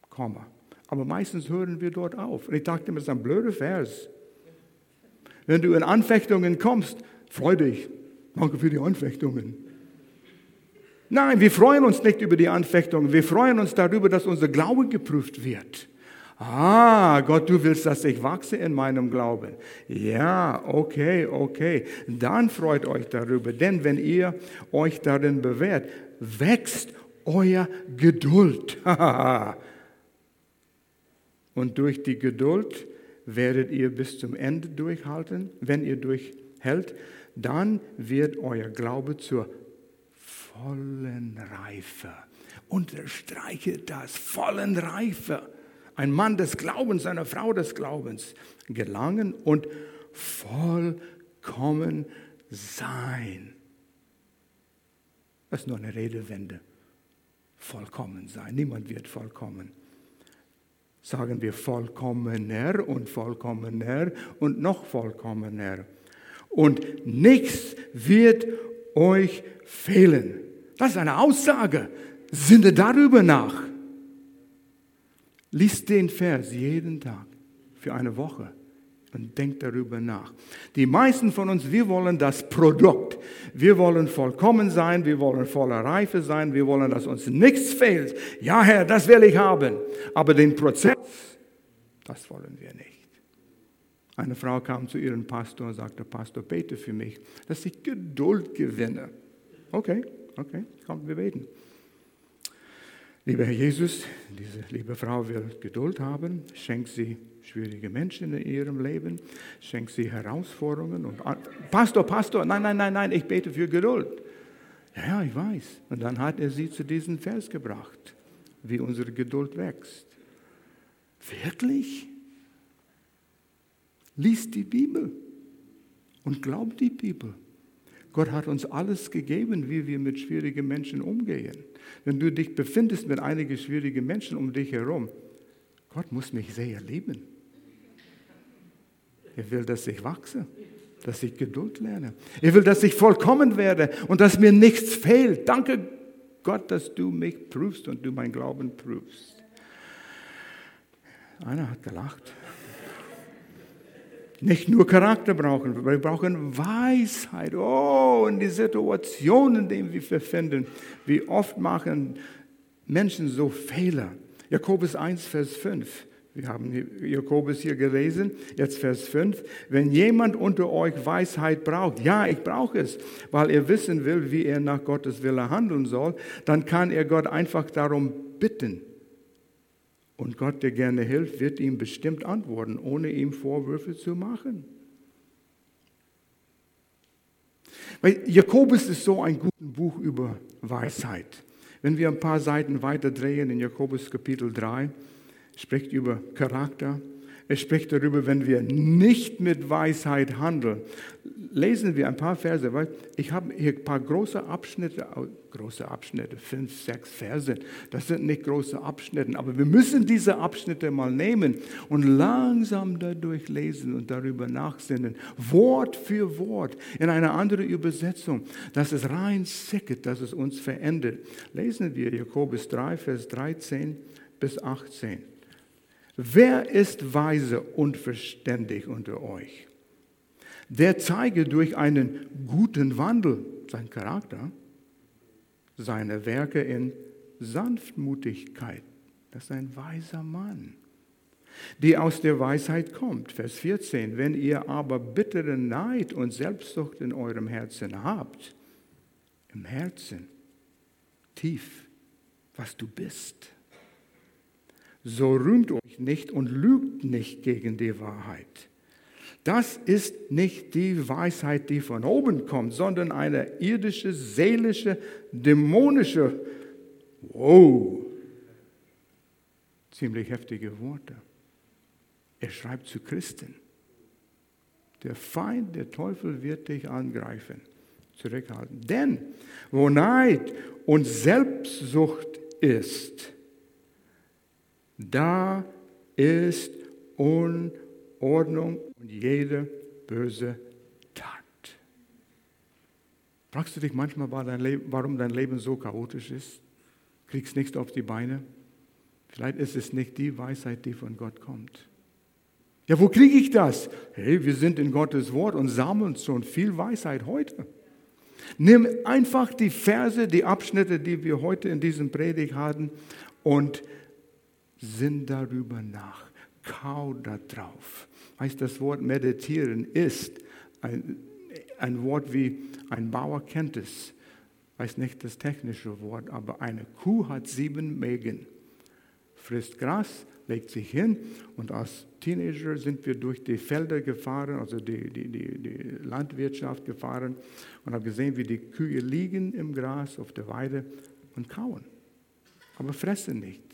Komma. Aber meistens hören wir dort auf. Und ich dachte mir, das ist ein blöder Vers. Wenn du in Anfechtungen kommst, freu dich. Danke für die Anfechtungen. Nein, wir freuen uns nicht über die Anfechtungen. Wir freuen uns darüber, dass unser Glaube geprüft wird. Ah, Gott, du willst, dass ich wachse in meinem Glauben. Ja, okay, okay. Dann freut euch darüber, denn wenn ihr euch darin bewährt, wächst euer Geduld. Und durch die Geduld werdet ihr bis zum Ende durchhalten. Wenn ihr durchhält, dann wird euer Glaube zur vollen Reife. Unterstreiche das, vollen Reife ein Mann des Glaubens, eine Frau des Glaubens gelangen und vollkommen sein. Das ist nur eine Redewende. Vollkommen sein. Niemand wird vollkommen. Sagen wir vollkommener und vollkommener und noch vollkommener. und nichts wird euch fehlen. Das ist eine Aussage. Sinne darüber nach. Lies den Vers jeden Tag für eine Woche und denkt darüber nach. Die meisten von uns, wir wollen das Produkt. Wir wollen vollkommen sein, wir wollen voller Reife sein, wir wollen, dass uns nichts fehlt. Ja, Herr, das will ich haben. Aber den Prozess, das wollen wir nicht. Eine Frau kam zu ihrem Pastor und sagte, Pastor, bete für mich, dass ich Geduld gewinne. Okay, okay, komm, wir beten. Lieber Herr Jesus, diese liebe Frau will Geduld haben. Schenk sie schwierige Menschen in ihrem Leben. Schenk sie Herausforderungen. Und Pastor, Pastor, nein, nein, nein, nein, ich bete für Geduld. Ja, ja, ich weiß. Und dann hat er sie zu diesem Vers gebracht, wie unsere Geduld wächst. Wirklich? Lies die Bibel und glaub die Bibel. Gott hat uns alles gegeben, wie wir mit schwierigen Menschen umgehen. Wenn du dich befindest mit einigen schwierigen Menschen um dich herum, Gott muss mich sehr lieben. Er will, dass ich wachse, dass ich Geduld lerne. Er will, dass ich vollkommen werde und dass mir nichts fehlt. Danke Gott, dass du mich prüfst und du mein Glauben prüfst. Einer hat gelacht. Nicht nur Charakter brauchen wir, brauchen Weisheit. Oh, in die Situationen, in denen wir befinden. Wie oft machen Menschen so Fehler? Jakobus 1, Vers 5. Wir haben Jakobus hier gelesen, jetzt Vers 5. Wenn jemand unter euch Weisheit braucht, ja, ich brauche es, weil er wissen will, wie er nach Gottes Wille handeln soll, dann kann er Gott einfach darum bitten. Und Gott, der gerne hilft, wird ihm bestimmt antworten, ohne ihm Vorwürfe zu machen. Weil Jakobus ist so ein gutes Buch über Weisheit. Wenn wir ein paar Seiten weiter drehen in Jakobus Kapitel 3, spricht über Charakter, es spricht darüber, wenn wir nicht mit Weisheit handeln. Lesen wir ein paar Verse, weil ich habe hier ein paar große Abschnitte, große Abschnitte, fünf, sechs Verse. Das sind nicht große Abschnitte, aber wir müssen diese Abschnitte mal nehmen und langsam dadurch lesen und darüber nachsinnen. Wort für Wort in einer anderen Übersetzung, dass es rein sickert, dass es uns verändert. Lesen wir Jakobus 3, Vers 13 bis 18. Wer ist weise und verständig unter euch? Der zeige durch einen guten Wandel sein Charakter, seine Werke in Sanftmutigkeit. Das ist ein weiser Mann, die aus der Weisheit kommt. Vers 14. Wenn ihr aber bittere Neid und Selbstsucht in eurem Herzen habt, im Herzen, tief, was du bist, so rühmt euch nicht und lügt nicht gegen die Wahrheit. Das ist nicht die Weisheit, die von oben kommt, sondern eine irdische, seelische, dämonische, wow, ziemlich heftige Worte. Er schreibt zu Christen. Der Feind, der Teufel wird dich angreifen, zurückhalten. Denn wo Neid und Selbstsucht ist, da ist Unordnung und jede böse Tat. Fragst du dich manchmal, warum dein Leben so chaotisch ist? Kriegst nichts auf die Beine? Vielleicht ist es nicht die Weisheit, die von Gott kommt. Ja, wo kriege ich das? Hey, wir sind in Gottes Wort und sammeln schon viel Weisheit heute. Nimm einfach die Verse, die Abschnitte, die wir heute in diesem Predigt hatten und sinn darüber nach, kau da drauf. Heißt das Wort meditieren ist ein, ein Wort wie ein Bauer kennt es. Weiß nicht das technische Wort, aber eine Kuh hat sieben Mägen. Frisst Gras, legt sich hin und als Teenager sind wir durch die Felder gefahren, also die, die, die, die Landwirtschaft gefahren und haben gesehen, wie die Kühe liegen im Gras auf der Weide und kauen, aber fressen nicht.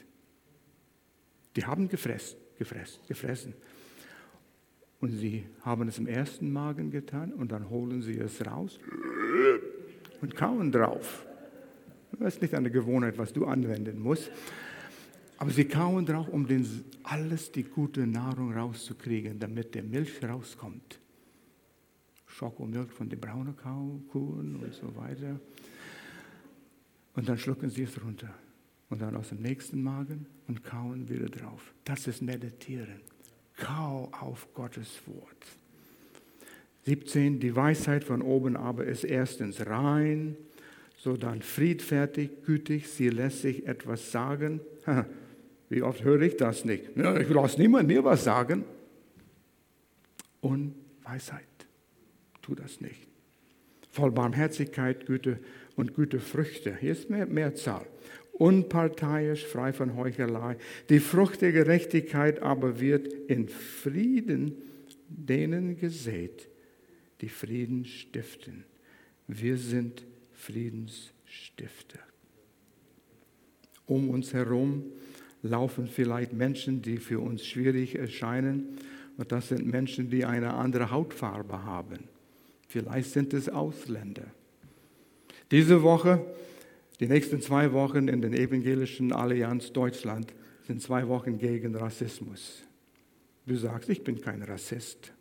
Die haben gefressen, gefressen, gefressen. Und sie haben es im ersten Magen getan und dann holen sie es raus und kauen drauf. Das ist nicht eine Gewohnheit, was du anwenden musst. Aber sie kauen drauf, um den, alles die gute Nahrung rauszukriegen, damit der Milch rauskommt. Schokomilch von den braunen Kuchen und so weiter. Und dann schlucken sie es runter. Und dann aus dem nächsten Magen und kauen wieder drauf. Das ist Meditieren. Kau auf Gottes Wort. 17. Die Weisheit von oben aber ist erstens rein, so dann friedfertig, gütig, sie lässt sich etwas sagen. Wie oft höre ich das nicht? Ich lasse niemand mir was sagen. Und Weisheit. Tu das nicht. Voll Barmherzigkeit, Güte und gute Früchte. Hier ist mehr Mehrzahl. Unparteiisch, frei von Heuchelei. Die Frucht der Gerechtigkeit aber wird in Frieden denen gesät, die Frieden stiften. Wir sind Friedensstifter. Um uns herum laufen vielleicht Menschen, die für uns schwierig erscheinen. Und das sind Menschen, die eine andere Hautfarbe haben. Vielleicht sind es Ausländer. Diese Woche, die nächsten zwei Wochen in der Evangelischen Allianz Deutschland sind zwei Wochen gegen Rassismus. Du sagst, ich bin kein Rassist.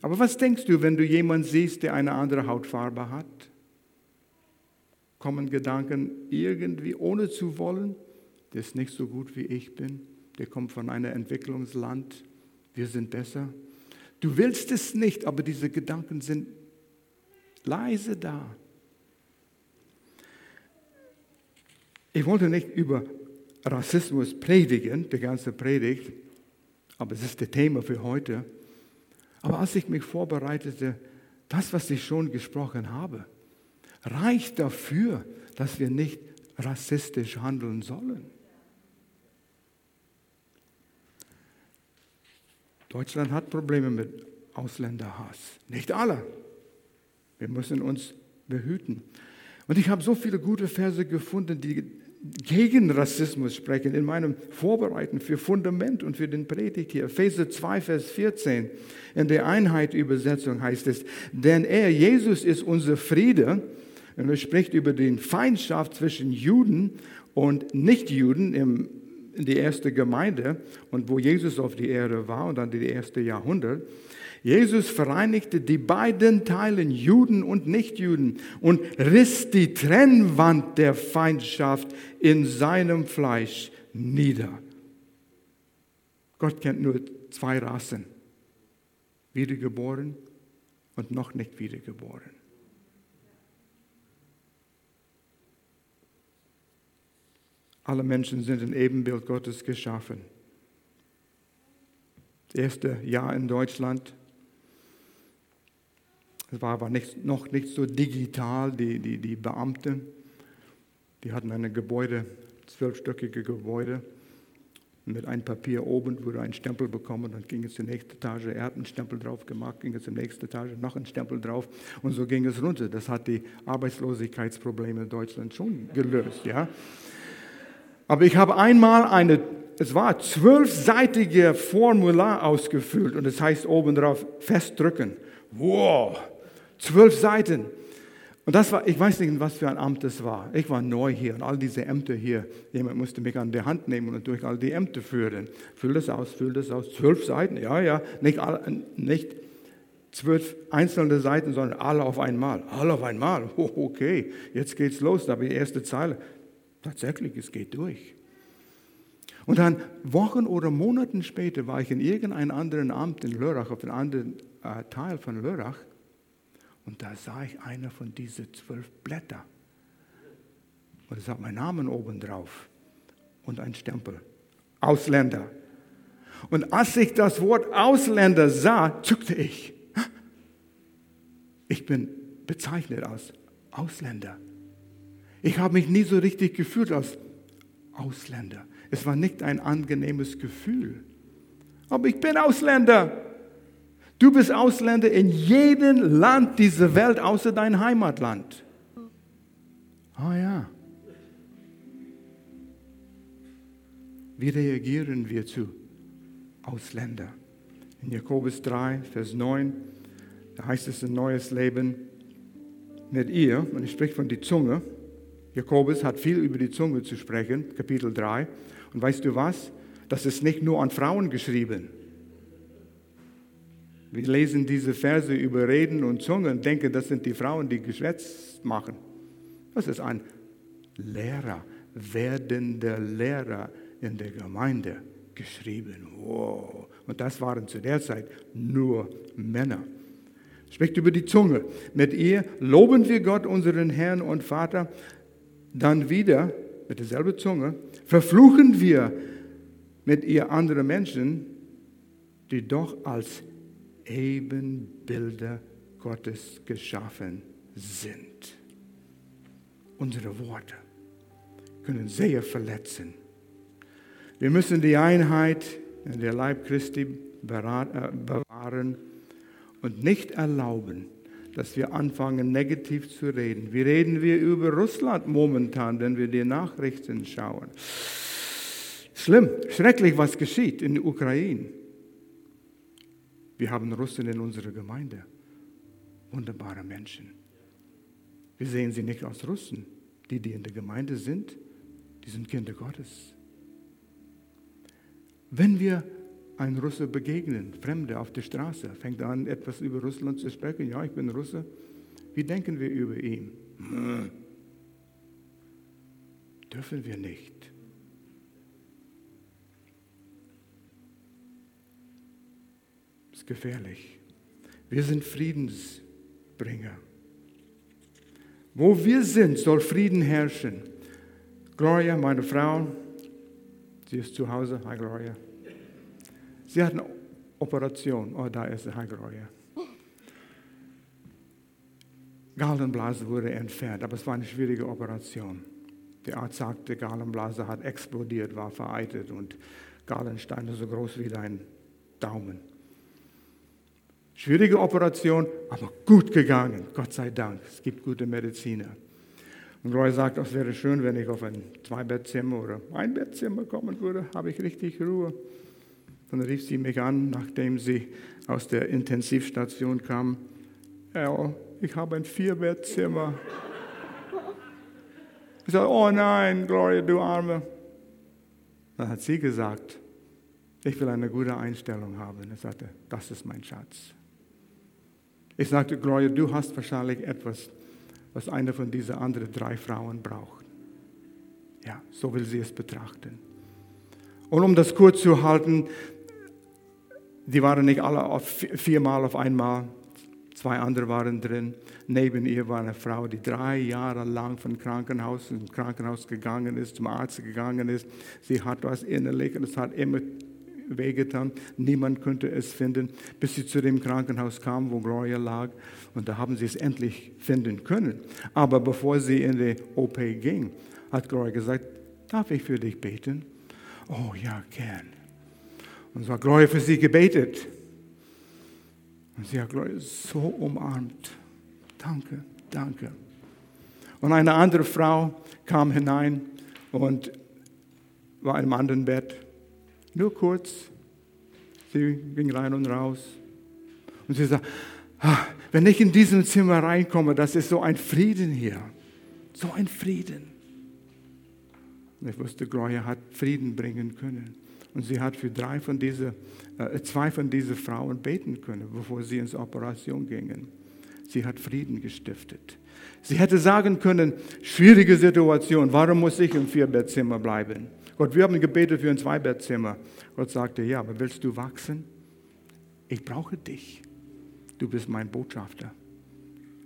Aber was denkst du, wenn du jemanden siehst, der eine andere Hautfarbe hat? Kommen Gedanken irgendwie ohne zu wollen, der ist nicht so gut wie ich bin, der kommt von einem Entwicklungsland, wir sind besser. Du willst es nicht, aber diese Gedanken sind leise da. Ich wollte nicht über Rassismus predigen, die ganze Predigt, aber es ist das Thema für heute. Aber als ich mich vorbereitete, das, was ich schon gesprochen habe, reicht dafür, dass wir nicht rassistisch handeln sollen. Deutschland hat Probleme mit Ausländerhass. Nicht alle. Wir müssen uns behüten. Und ich habe so viele gute Verse gefunden, die gegen Rassismus sprechen in meinem Vorbereiten für Fundament und für den Predigt hier. Epheser 2, Vers 14. In der Einheit-Übersetzung heißt es, denn er, Jesus, ist unser Friede. Und er spricht über die Feindschaft zwischen Juden und Nichtjuden im, die erste Gemeinde und wo Jesus auf die Erde war und dann die erste Jahrhundert. Jesus vereinigte die beiden Teilen, Juden und Nichtjuden, und riss die Trennwand der Feindschaft in seinem Fleisch nieder. Gott kennt nur zwei Rassen, wiedergeboren und noch nicht wiedergeboren. Alle Menschen sind im Ebenbild Gottes geschaffen. Das erste Jahr in Deutschland es war aber nicht, noch nicht so digital, die, die, die Beamten, die hatten ein Gebäude, zwölfstöckige Gebäude, mit einem Papier oben wurde ein Stempel bekommen, dann ging es zur nächsten Etage, er hat einen Stempel drauf gemacht, ging es zur nächsten Etage, noch einen Stempel drauf und so ging es runter. Das hat die Arbeitslosigkeitsprobleme in Deutschland schon gelöst, ja. Aber ich habe einmal eine, es war zwölfseitige Formular ausgefüllt und es heißt oben drauf festdrücken. Wow, Zwölf Seiten. Und das war, ich weiß nicht, was für ein Amt das war. Ich war neu hier und all diese Ämter hier. Jemand musste mich an die Hand nehmen und durch all die Ämter führen. Füll das aus, füll das aus. Zwölf Seiten, ja, ja. Nicht, nicht zwölf einzelne Seiten, sondern alle auf einmal. Alle auf einmal. Okay, jetzt geht's los. Da habe ich die erste Zeile. Tatsächlich, es geht durch. Und dann Wochen oder Monaten später war ich in irgendeinem anderen Amt in Lörrach, auf einem anderen äh, Teil von Lörrach. Und da sah ich einer von diesen zwölf Blätter. Und es hat mein Name oben drauf und ein Stempel. Ausländer. Und als ich das Wort Ausländer sah, zuckte ich. Ich bin bezeichnet als Ausländer. Ich habe mich nie so richtig gefühlt als Ausländer. Es war nicht ein angenehmes Gefühl. Aber ich bin Ausländer. Du bist Ausländer in jedem Land dieser Welt außer dein Heimatland. Oh ja. Wie reagieren wir zu Ausländern? In Jakobus 3, Vers 9, da heißt es ein neues Leben mit ihr, und ich spreche von der Zunge. Jakobus hat viel über die Zunge zu sprechen, Kapitel 3. Und weißt du was? Das ist nicht nur an Frauen geschrieben. Wir lesen diese Verse über Reden und Zungen und denken, das sind die Frauen, die Geschwätz machen. Das ist ein Lehrer, werdender Lehrer in der Gemeinde geschrieben. Wow. Und das waren zu der Zeit nur Männer. Spricht über die Zunge. Mit ihr loben wir Gott, unseren Herrn und Vater. Dann wieder, mit derselben Zunge, verfluchen wir mit ihr andere Menschen, die doch als Ebenbilder Gottes geschaffen sind. Unsere Worte können sehr verletzen. Wir müssen die Einheit in der Leib Christi äh, bewahren und nicht erlauben, dass wir anfangen, negativ zu reden. Wie reden wir über Russland momentan, wenn wir die Nachrichten schauen? Schlimm, schrecklich, was geschieht in der Ukraine. Wir haben Russen in unserer Gemeinde. Wunderbare Menschen. Wir sehen sie nicht als Russen. Die, die in der Gemeinde sind, die sind Kinder Gottes. Wenn wir einem Russe begegnen, Fremde auf der Straße, fängt an, etwas über Russland zu sprechen. Ja, ich bin Russe. Wie denken wir über ihn? Hm. Dürfen wir nicht. Das ist gefährlich. Wir sind Friedensbringer. Wo wir sind, soll Frieden herrschen. Gloria, meine Frau, sie ist zu Hause. Hi, Gloria. Sie hat eine Operation. Oh, da ist Gloria. Gallenblase wurde entfernt, aber es war eine schwierige Operation. Der Arzt sagte, Gallenblase hat explodiert, war vereitelt und Gallensteine so groß wie dein Daumen. Schwierige Operation, aber gut gegangen, Gott sei Dank. Es gibt gute Mediziner. Und Roy sagt, es wäre schön, wenn ich auf ein Zwei-Bettzimmer oder ein Bettzimmer kommen würde, habe ich richtig Ruhe. Dann rief sie mich an, nachdem sie aus der Intensivstation kam. Ja, ich habe ein Vierbettzimmer. Ich sagte, oh nein, Gloria, du Arme. Dann hat sie gesagt, ich will eine gute Einstellung haben. Er sagte, das ist mein Schatz. Ich sagte, Gloria, du hast wahrscheinlich etwas, was eine von diesen anderen drei Frauen braucht. Ja, so will sie es betrachten. Und um das kurz zu halten, die waren nicht alle auf, viermal auf einmal, zwei andere waren drin. Neben ihr war eine Frau, die drei Jahre lang von Krankenhaus in Krankenhaus gegangen ist, zum Arzt gegangen ist. Sie hat was innerlich und es hat immer wehgetan. Niemand konnte es finden, bis sie zu dem Krankenhaus kam, wo Gloria lag. Und da haben sie es endlich finden können. Aber bevor sie in die OP ging, hat Gloria gesagt, darf ich für dich beten? Oh ja, gern. Und so hat Gloria für sie gebetet. Und sie hat Gloria so umarmt. Danke, danke. Und eine andere Frau kam hinein und war in einem anderen Bett. Nur kurz. Sie ging rein und raus. Und sie sagt, ah, wenn ich in diesem Zimmer reinkomme, das ist so ein Frieden hier. So ein Frieden. Und ich wusste, Gloria hat Frieden bringen können. Und sie hat für drei von diese, äh, zwei von diesen Frauen beten können, bevor sie ins Operation gingen. Sie hat Frieden gestiftet. Sie hätte sagen können, schwierige Situation, warum muss ich im Vierbettzimmer bleiben? Gott, wir haben gebetet für ein Zweibettzimmer. Gott sagte, ja, aber willst du wachsen? Ich brauche dich. Du bist mein Botschafter.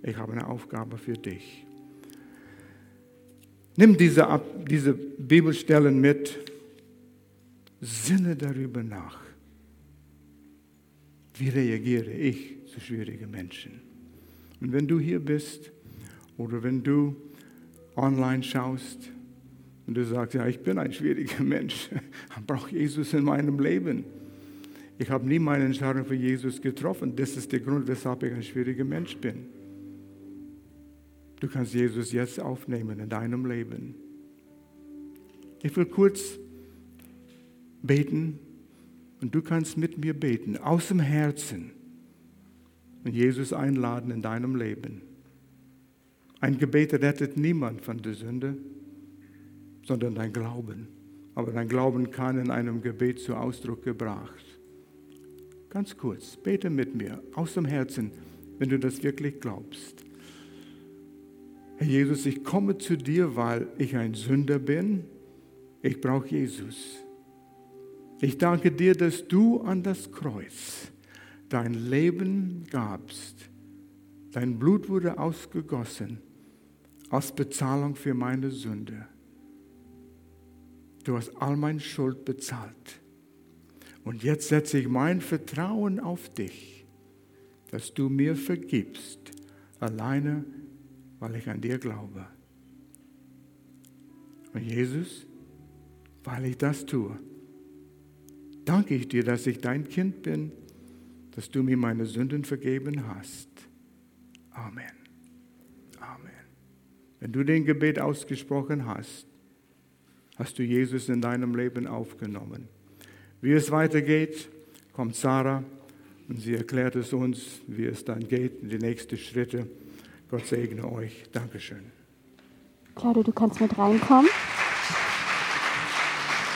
Ich habe eine Aufgabe für dich. Nimm diese, diese Bibelstellen mit, sinne darüber nach. Wie reagiere ich zu schwierigen Menschen? Und wenn du hier bist oder wenn du online schaust, und du sagst, ja, ich bin ein schwieriger Mensch, dann brauche Jesus in meinem Leben. Ich habe nie meine Entscheidung für Jesus getroffen. Das ist der Grund, weshalb ich ein schwieriger Mensch bin. Du kannst Jesus jetzt aufnehmen in deinem Leben. Ich will kurz beten und du kannst mit mir beten, aus dem Herzen und Jesus einladen in deinem Leben. Ein Gebet rettet niemand von der Sünde sondern dein Glauben. Aber dein Glauben kann in einem Gebet zu Ausdruck gebracht. Ganz kurz, bete mit mir aus dem Herzen, wenn du das wirklich glaubst. Herr Jesus, ich komme zu dir, weil ich ein Sünder bin. Ich brauche Jesus. Ich danke dir, dass du an das Kreuz dein Leben gabst. Dein Blut wurde ausgegossen als Bezahlung für meine Sünde. Du hast all meine Schuld bezahlt. Und jetzt setze ich mein Vertrauen auf dich, dass du mir vergibst, alleine weil ich an dir glaube. Und Jesus, weil ich das tue, danke ich dir, dass ich dein Kind bin, dass du mir meine Sünden vergeben hast. Amen. Amen. Wenn du den Gebet ausgesprochen hast, hast du Jesus in deinem Leben aufgenommen. Wie es weitergeht, kommt Sarah und sie erklärt es uns, wie es dann geht, die nächsten Schritte. Gott segne euch. Dankeschön. Claudia, du kannst mit reinkommen.